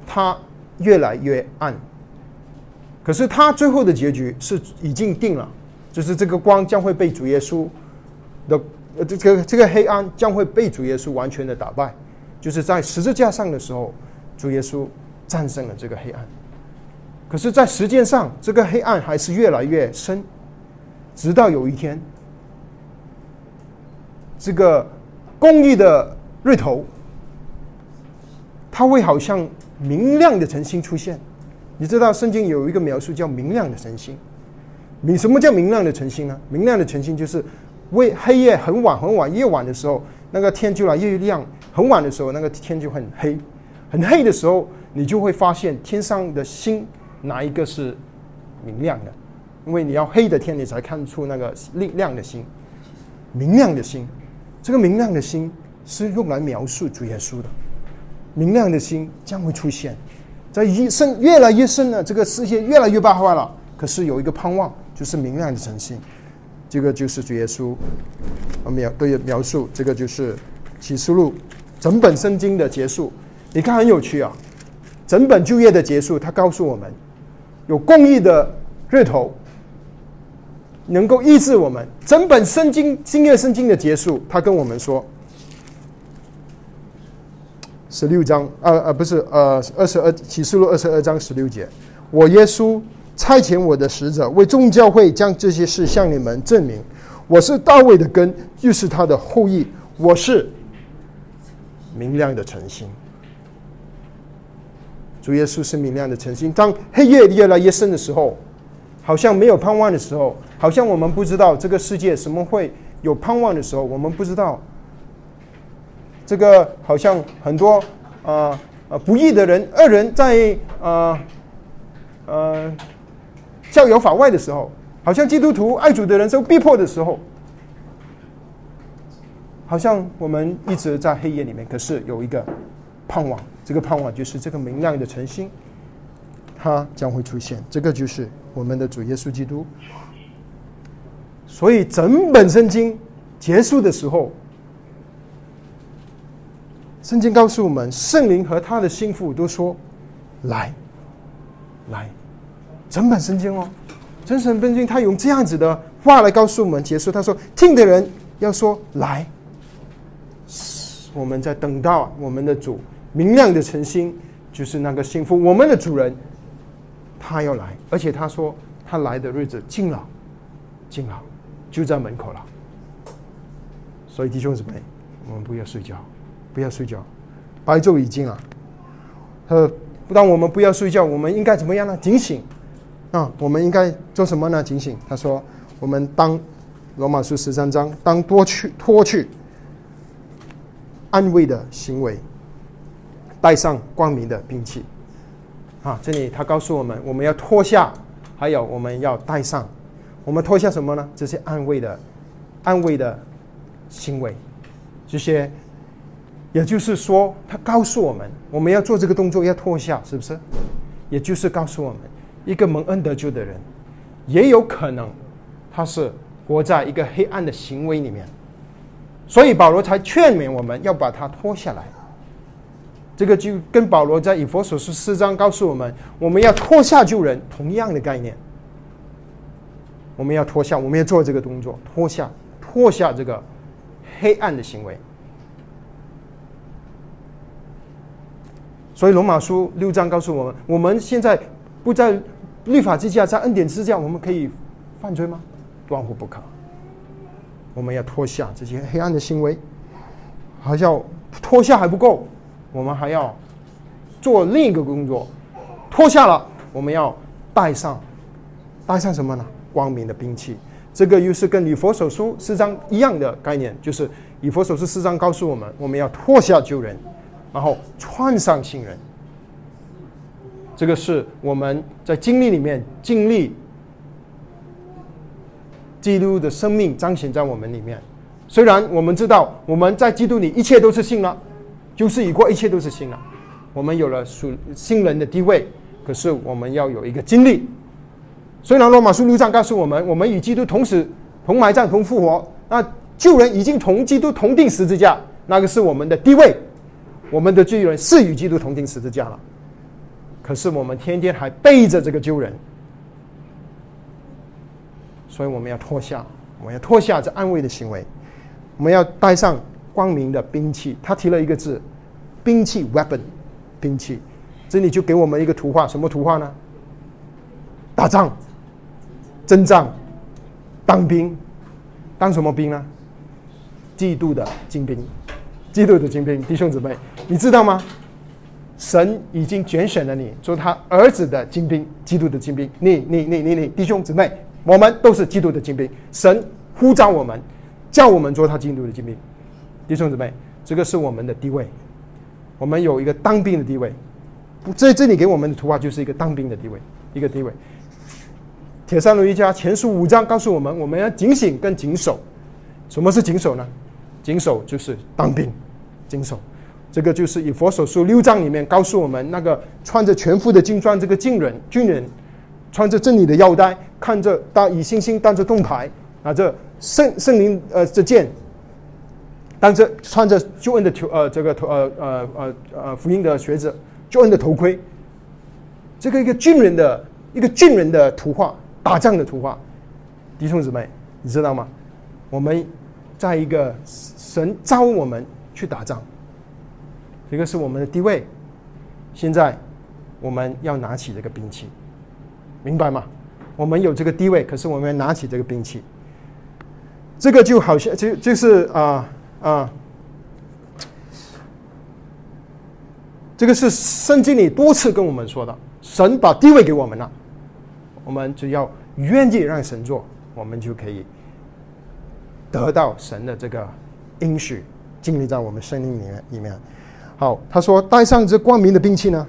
它越来越暗。可是他最后的结局是已经定了，就是这个光将会被主耶稣的呃这个这个黑暗将会被主耶稣完全的打败，就是在十字架上的时候，主耶稣战胜了这个黑暗。可是，在时间上，这个黑暗还是越来越深，直到有一天，这个公益的日头，它会好像明亮的晨星出现。你知道圣经有一个描述叫明亮的晨星，明什么叫明亮的晨星呢？明亮的晨星就是为黑夜很晚很晚夜晚的时候，那个天就来越亮；很晚的时候，那个天就很黑。很黑的时候，你就会发现天上的星哪一个是明亮的，因为你要黑的天，你才看出那个亮亮的星。明亮的星，这个明亮的星是用来描述主耶稣的。明亮的星将会出现。在越深越来越深了，这个世界越来越败坏了。可是有一个盼望，就是明亮的晨星。这个就是主耶稣描对描述，这个就是启示录整本圣经的结束。你看很有趣啊，整本就业的结束，他告诉我们有公义的日头能够医治我们。整本圣经新约圣经的结束，他跟我们说。十六章，呃呃，不是，呃，二十二启示录二十二章十六节，我耶稣差遣我的使者为众教会将这些事向你们证明。我是大卫的根，又是他的后裔。我是明亮的晨星。主耶稣是明亮的晨星。当黑夜越来越深的时候，好像没有盼望的时候，好像我们不知道这个世界什么会有盼望的时候，我们不知道。这个好像很多啊啊不义的人恶人在啊呃逍遥法外的时候，好像基督徒爱主的人受逼迫的时候，好像我们一直在黑夜里面。可是有一个盼望，这个盼望就是这个明亮的晨星，它将会出现。这个就是我们的主耶稣基督。所以整本圣经结束的时候。圣经告诉我们，圣灵和他的心腹都说：“来，来。”整本圣经哦，整本圣经他用这样子的话来告诉我们结束。他说：“听的人要说来。”我们在等到我们的主明亮的晨星，就是那个幸福，我们的主人，他要来，而且他说他来的日子近了，近了，就在门口了。所以弟兄姊妹，我们不要睡觉。不要睡觉，白昼已经了。呃，当我们不要睡觉，我们应该怎么样呢？警醒啊！我们应该做什么呢？警醒。他说：“我们当罗马书十三章，当多去脱去安慰的行为，带上光明的兵器。”啊，这里他告诉我们，我们要脱下，还有我们要带上。我们脱下什么呢？这些安慰的、安慰的行为，这些。也就是说，他告诉我们，我们要做这个动作要脱下，是不是？也就是告诉我们，一个蒙恩得救的人，也有可能他是活在一个黑暗的行为里面，所以保罗才劝勉我们要把它脱下来。这个就跟保罗在以佛所书四章告诉我们，我们要脱下旧人同样的概念。我们要脱下，我们要做这个动作，脱下，脱下这个黑暗的行为。所以罗马书六章告诉我们，我们现在不在律法之下，在恩典之下，我们可以犯罪吗？断乎不可。我们要脱下这些黑暗的行为，还要脱下还不够，我们还要做另一个工作。脱下了，我们要带上，带上什么呢？光明的兵器。这个又是跟以佛所书四章一样的概念，就是以佛所书四章告诉我们，我们要脱下旧人。然后穿上新人，这个是我们在经历里面经历基督的生命彰显在我们里面。虽然我们知道我们在基督里一切都是新了，就是已过一切都是新了，我们有了属新人的地位，可是我们要有一个经历。虽然罗马书六章告诉我们，我们与基督同时同埋葬同复活，那旧人已经同基督同定十字架，那个是我们的地位。我们的罪人是与基督同定十字架了，可是我们天天还背着这个旧人，所以我们要脱下，我们要脱下这安慰的行为，我们要带上光明的兵器。他提了一个字，兵器 （weapon），兵器。这里就给我们一个图画，什么图画呢？打仗、征战、当兵，当什么兵呢？嫉妒的精兵。基督的精兵，弟兄姊妹，你知道吗？神已经拣选了你做他儿子的精兵，基督的精兵。你、你、你、你、你，弟兄姊妹，我们都是基督的精兵。神呼召我们，叫我们做他基督的精兵。弟兄姊妹，这个是我们的地位，我们有一个当兵的地位。这这里给我们的图画就是一个当兵的地位，一个地位。铁三罗一家前书五章告诉我们，我们要警醒跟警守。什么是警守呢？警守就是当兵。警守，这个就是以佛所书六章里面告诉我们，那个穿着全副的军装这个军人，军人穿着真理的腰带，看着当以星星当着盾牌，拿着圣圣灵呃这剑，当着穿着救恩的头呃这个头呃呃呃呃福音的靴子，救恩的头盔，这个一个军人的一个军人的图画，打仗的图画，弟兄姊妹，你知道吗？我们在一个神召我们。去打仗，这个是我们的地位。现在我们要拿起这个兵器，明白吗？我们有这个地位，可是我们要拿起这个兵器。这个就好像就就是啊啊，这个是圣经里多次跟我们说的，神把地位给我们了，我们只要愿意让神做，我们就可以得到神的这个应许。经历在我们生命里面里面，好，他说带上这光明的兵器呢。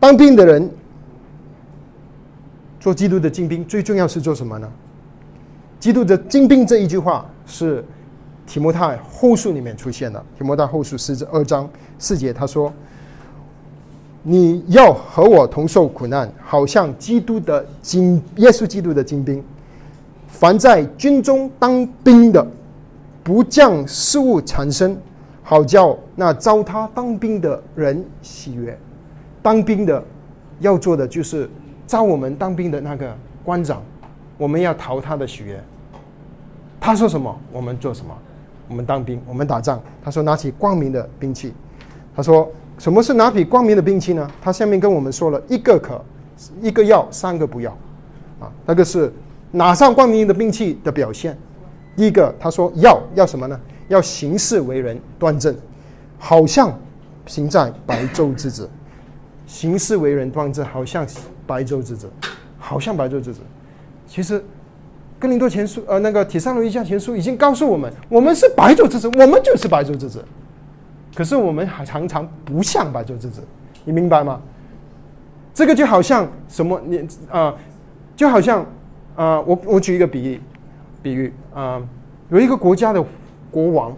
当兵的人做基督的精兵，最重要是做什么呢？基督的精兵这一句话是提摩太后书里面出现了。提摩太后书十二章四节，他说：“你要和我同受苦难，好像基督的精耶稣基督的精兵。凡在军中当兵的。”不将事物产生，好叫那招他当兵的人喜悦。当兵的要做的就是招我们当兵的那个官长，我们要讨他的喜悦。他说什么，我们做什么。我们当兵，我们打仗。他说拿起光明的兵器。他说什么是拿起光明的兵器呢？他下面跟我们说了一个可，一个要，三个不要。啊，那个是拿上光明的兵器的表现。第一个，他说要要什么呢？要行事为人端正，好像行在白昼之子。行事为人端正，好像白昼之子，好像白昼之子。其实，哥林多前书呃，那个铁上罗一下前书已经告诉我们，我们是白昼之子，我们就是白昼之子。可是我们还常常不像白昼之子，你明白吗？这个就好像什么？你啊，就好像啊，我我举一个比喻。比喻啊，有一个国家的国王，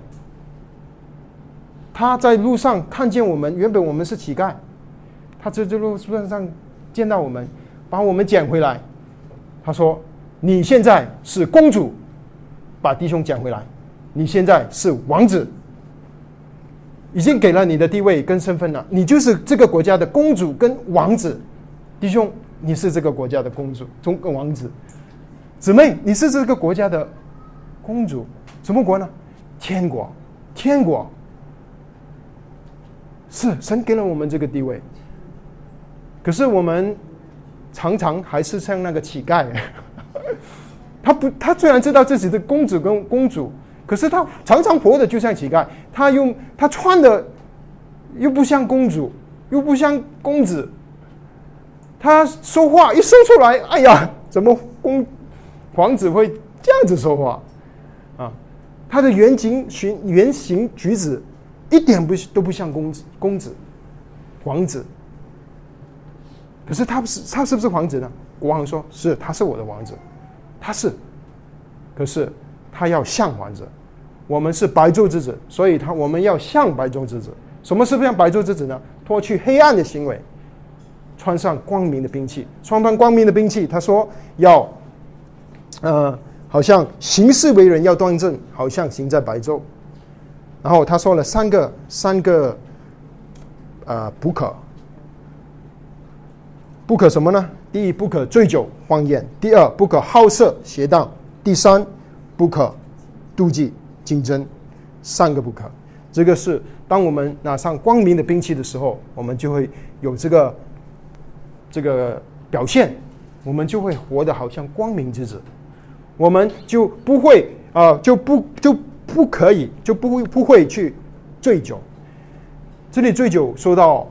他在路上看见我们，原本我们是乞丐，他在这路路上见到我们，把我们捡回来。他说：“你现在是公主，把弟兄讲回来，你现在是王子，已经给了你的地位跟身份了，你就是这个国家的公主跟王子，弟兄，你是这个国家的公主中王子，姊妹，你是这个国家的公主，什么国呢？天国，天国，是神给了我们这个地位，可是我们常常还是像那个乞丐。他不，他虽然知道自己的公子跟公主，可是他常常活的就像乞丐。他用他穿的又不像公主，又不像公子。他说话一说出来，哎呀，怎么公皇子会这样子说话啊？他的原型、形原型举止一点不都不像公子、公子、皇子。可是他不是，他是不是皇子呢？国王说：“是，他是我的王子。”他是，可是他要像王子，我们是白昼之子，所以他我们要像白昼之子。什么是像白昼之子呢？脱去黑暗的行为，穿上光明的兵器。穿上光明的兵器，他说要，呃，好像行事为人要端正，好像行在白昼。然后他说了三个三个，呃，不可，不可什么呢？第一，不可醉酒荒宴；第二，不可好色邪荡；第三，不可妒忌竞争。三个不可。这个是当我们拿上光明的兵器的时候，我们就会有这个这个表现，我们就会活得好像光明之子，我们就不会啊，就不就不可以，就不会不会去醉酒。这里醉酒说到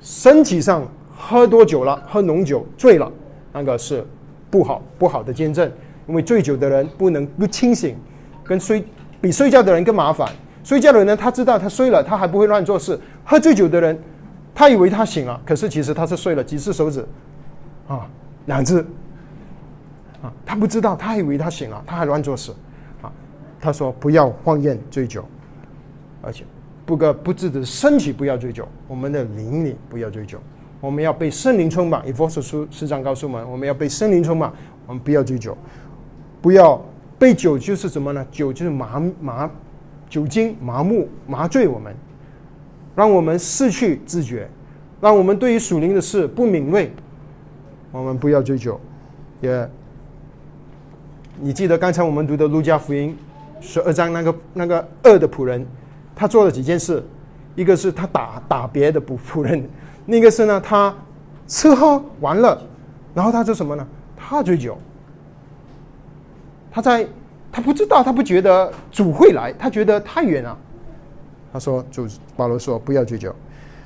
身体上。喝多酒了，喝浓酒醉了，那个是不好不好的见证。因为醉酒的人不能不清醒，跟睡比睡觉的人更麻烦。睡觉的人呢他知道他睡了，他还不会乱做事。喝醉酒的人，他以为他醒了，可是其实他是睡了几次手指，啊，两只，啊，他不知道，他以为他醒了，他还乱做事，啊，他说不要荒宴醉酒，而且不个不只的身体不要醉酒，我们的灵里不要醉酒。我们要被圣灵充满，以佛所书十章告诉我们，我们要被圣灵充满。我们不要醉酒，不要被酒就是什么呢？酒就是麻麻酒精麻木麻醉我们，让我们失去自觉，让我们对于属灵的事不敏锐。我们不要醉酒，也你记得刚才我们读的路加福音十二章那个那个恶的仆人，他做了几件事，一个是他打打别的仆仆人。那个是呢，他吃喝玩乐，然后他做什么呢？他醉酒。他在他不知道，他不觉得主会来，他觉得太远了。他说：“主保罗说不要醉酒。”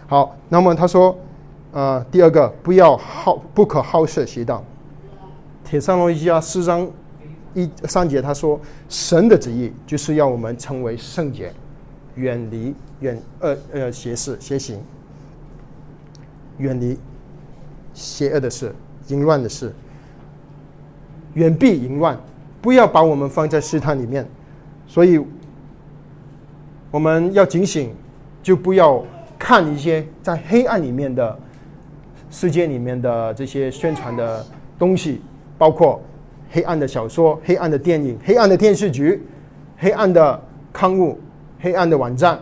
好，那么他说：“呃，第二个不要好不可好色邪道。”铁上罗一家四章一三节他说：“神的旨意就是要我们成为圣洁，远离远呃呃邪事邪行。”远离邪恶的事、淫乱的事，远避淫乱，不要把我们放在试探里面。所以我们要警醒，就不要看一些在黑暗里面的世界里面的这些宣传的东西，包括黑暗的小说、黑暗的电影、黑暗的电视剧、黑暗的刊物、黑暗的网站，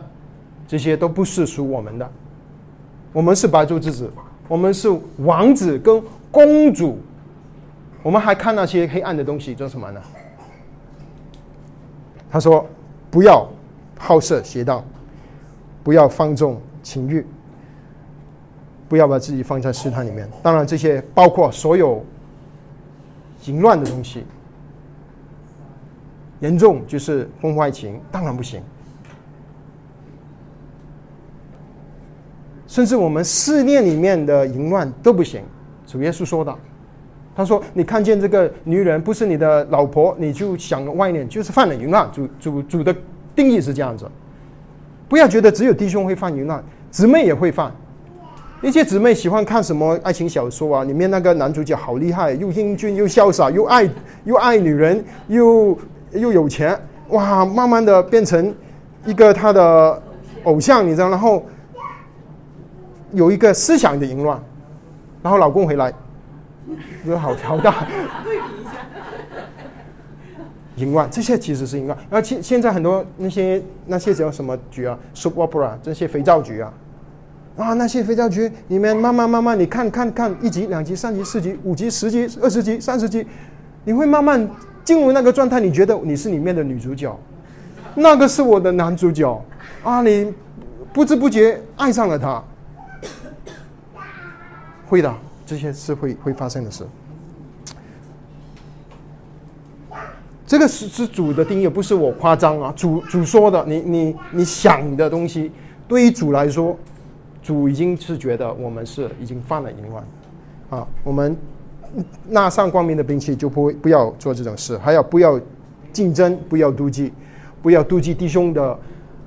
这些都不是属我们的。我们是白族之子，我们是王子跟公主，我们还看那些黑暗的东西做什么呢？他说：“不要好色邪道，不要放纵情欲，不要把自己放在试探里面。当然，这些包括所有淫乱的东西，严重就是婚外情，当然不行。”甚至我们思念里面的淫乱都不行，主耶稣说的，他说：“你看见这个女人不是你的老婆，你就想外念，就是犯了淫乱。”主主主的定义是这样子，不要觉得只有弟兄会犯淫乱，姊妹也会犯。一些姊妹喜欢看什么爱情小说啊，里面那个男主角好厉害，又英俊又潇洒，又爱又爱女人，又又有钱，哇，慢慢的变成一个他的偶像，你知道，然后。有一个思想的淫乱，然后老公回来，有好好大，淫乱，这些其实是淫乱。而且现现在很多那些那些叫什么局啊，soap opera 这些肥皂剧啊，啊那些肥皂剧里面慢慢慢慢你看看看一集两集三集四集五集十集二十集三十集，你会慢慢进入那个状态，你觉得你是里面的女主角，那个是我的男主角啊，你不知不觉爱上了他，会的，这些是会会发生的事。这个是是主的定义，不是我夸张啊。主主说的，你你你想的东西，对于主来说，主已经是觉得我们是已经犯了淫乱，啊，我们拿上光明的兵器就不会不要做这种事，还要不要竞争，不要妒忌，不要妒忌弟兄的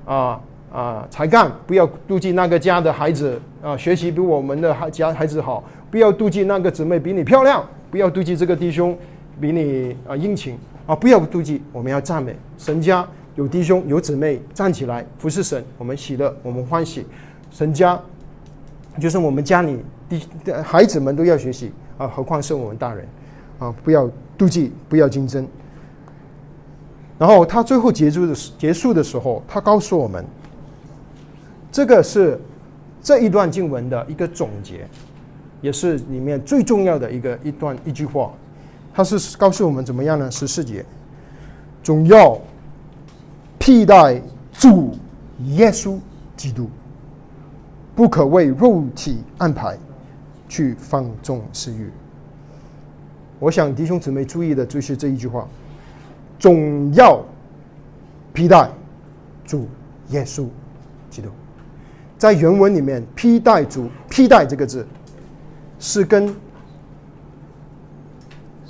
啊啊才干，不要妒忌那个家的孩子啊学习比我们的孩家孩子好，不要妒忌那个姊妹比你漂亮，不要妒忌这个弟兄比你啊殷勤。啊！不要妒忌，我们要赞美神家有弟兄有姊妹站起来服侍神，我们喜乐，我们欢喜。神家就是我们家里弟孩子们都要学习啊，何况是我们大人啊！不要妒忌，不要竞争。然后他最后结束的结束的时候，他告诉我们，这个是这一段经文的一个总结，也是里面最重要的一个一段一句话。它是告诉我们怎么样呢？十四节，总要替代主耶稣基督，不可为肉体安排去放纵私欲。我想弟兄姊妹注意的就是这一句话：总要替代主耶稣基督。在原文里面，“替代主”“替代”这个字是跟。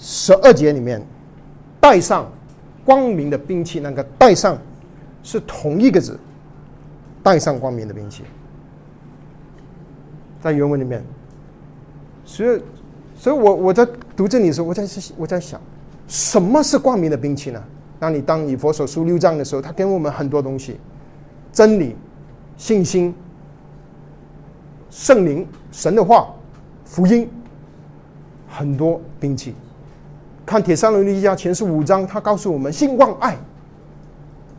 十二节里面，带上光明的兵器，那个带上是同一个字，带上光明的兵器，在原文里面，所以，所以我我在读这里的时候，我在我在想，什么是光明的兵器呢？当你当以佛所书六章的时候，他给我们很多东西，真理、信心、圣灵、神的话、福音，很多兵器。看《铁三轮的一家》前十五章，他告诉我们：信望爱，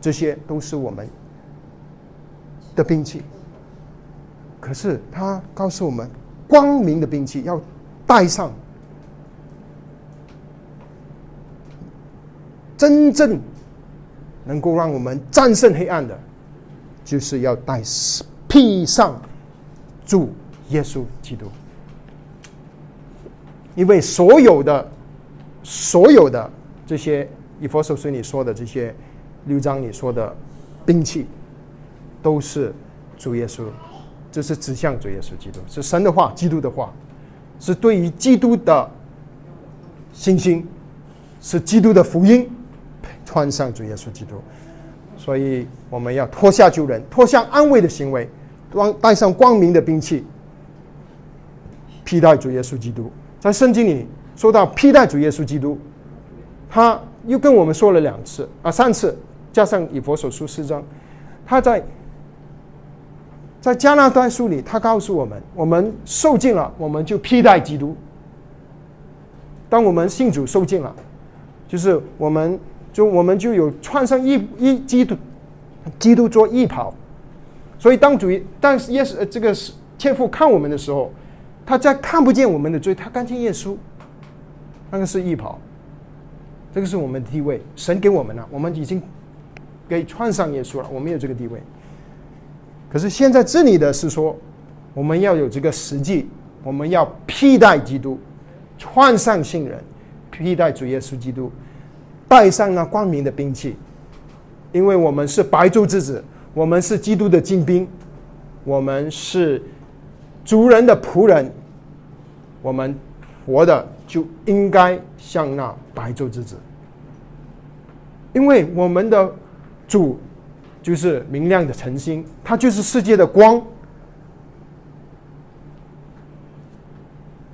这些都是我们的兵器。可是他告诉我们，光明的兵器要带上，真正能够让我们战胜黑暗的，就是要带披上主耶稣基督，因为所有的。所有的这些以佛所书里说的这些六章里说的兵器，都是主耶稣，这是指向主耶稣基督，是神的话，基督的话，是对于基督的信心，是基督的福音，穿上主耶稣基督。所以我们要脱下旧人，脱下安慰的行为，光带上光明的兵器，替代主耶稣基督。在圣经里。说到披戴主耶稣基督，他又跟我们说了两次啊，三次，加上以佛所书四章，他在在加拿大书里，他告诉我们，我们受尽了，我们就披戴基督。当我们信主受尽了，就是我们就我们就有穿上一一基督基督做衣袍，所以当主但是耶稣这个是天父看我们的时候，他在看不见我们的罪，他看见耶稣。那个是义袍，这个是我们的地位，神给我们了，我们已经给穿上耶稣了，我们有这个地位。可是现在这里的是说，我们要有这个实际，我们要替代基督，穿上信人，替代主耶稣基督，带上那光明的兵器，因为我们是白昼之子，我们是基督的精兵，我们是主人的仆人，我们活的。就应该像那白昼之子，因为我们的主就是明亮的晨星，他就是世界的光。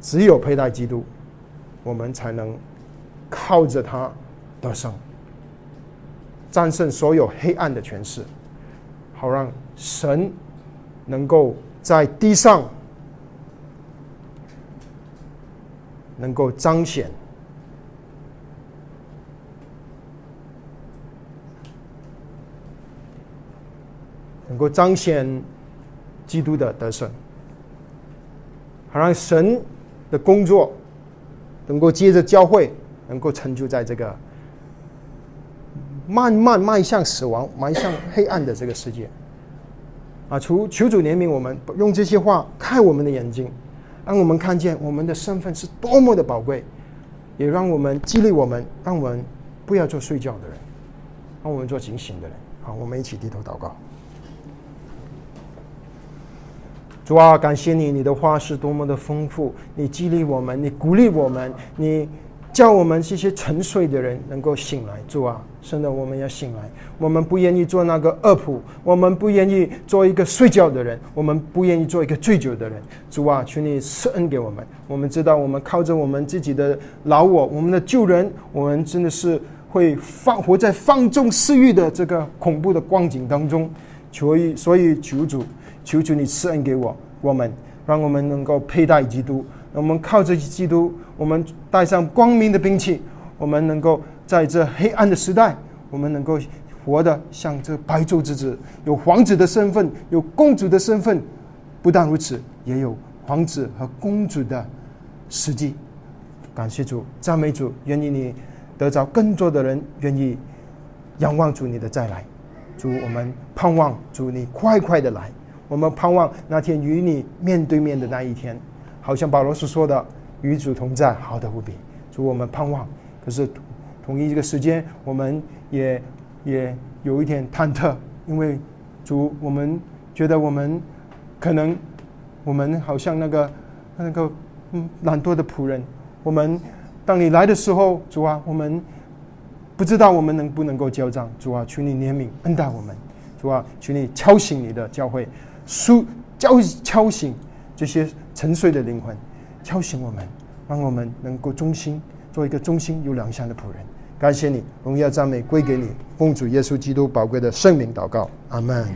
只有佩戴基督，我们才能靠着他得胜，战胜所有黑暗的权势，好让神能够在地上能够彰显。能够彰显基督的得胜。好让神的工作能够接着教会能够成就在这个慢慢迈向死亡、迈向黑暗的这个世界。啊，求求主怜悯我们，用这些话开我们的眼睛，让我们看见我们的身份是多么的宝贵，也让我们激励我们，让我们不要做睡觉的人，让我们做警醒的人。好，我们一起低头祷告。主啊，感谢你，你的话是多么的丰富，你激励我们，你鼓励我们，你。叫我们这些沉睡的人能够醒来，主啊，真的我们要醒来。我们不愿意做那个恶仆，我们不愿意做一个睡觉的人，我们不愿意做一个醉酒的人。主啊，求你施恩给我们。我们知道，我们靠着我们自己的老我，我们的旧人，我们真的是会放活在放纵私欲的这个恐怖的光景当中。求以，所以求主，求求你施恩给我，我们让我们能够佩戴基督。我们靠着基督，我们带上光明的兵器，我们能够在这黑暗的时代，我们能够活得像这白昼之子，有皇子的身份，有公主的身份。不但如此，也有皇子和公主的实际。感谢主，赞美主，愿意你得着更多的人愿意仰望主你的再来。主，我们盼望主你快快的来，我们盼望那天与你面对面的那一天。好像保罗所说的“与主同在，好的无比”，主我们盼望。可是同一这个时间，我们也也有一点忐忑，因为主，我们觉得我们可能我们好像那个那个嗯懒惰的仆人。我们当你来的时候，主啊，我们不知道我们能不能够交账。主啊，求你怜悯恩待我们。主啊，求你敲醒你的教会，书敲敲醒这些。沉睡的灵魂，敲醒我们，让我们能够忠心，做一个忠心有良善的仆人。感谢你，荣耀赞美归给你，奉主耶稣基督宝贵的圣名祷告，阿门。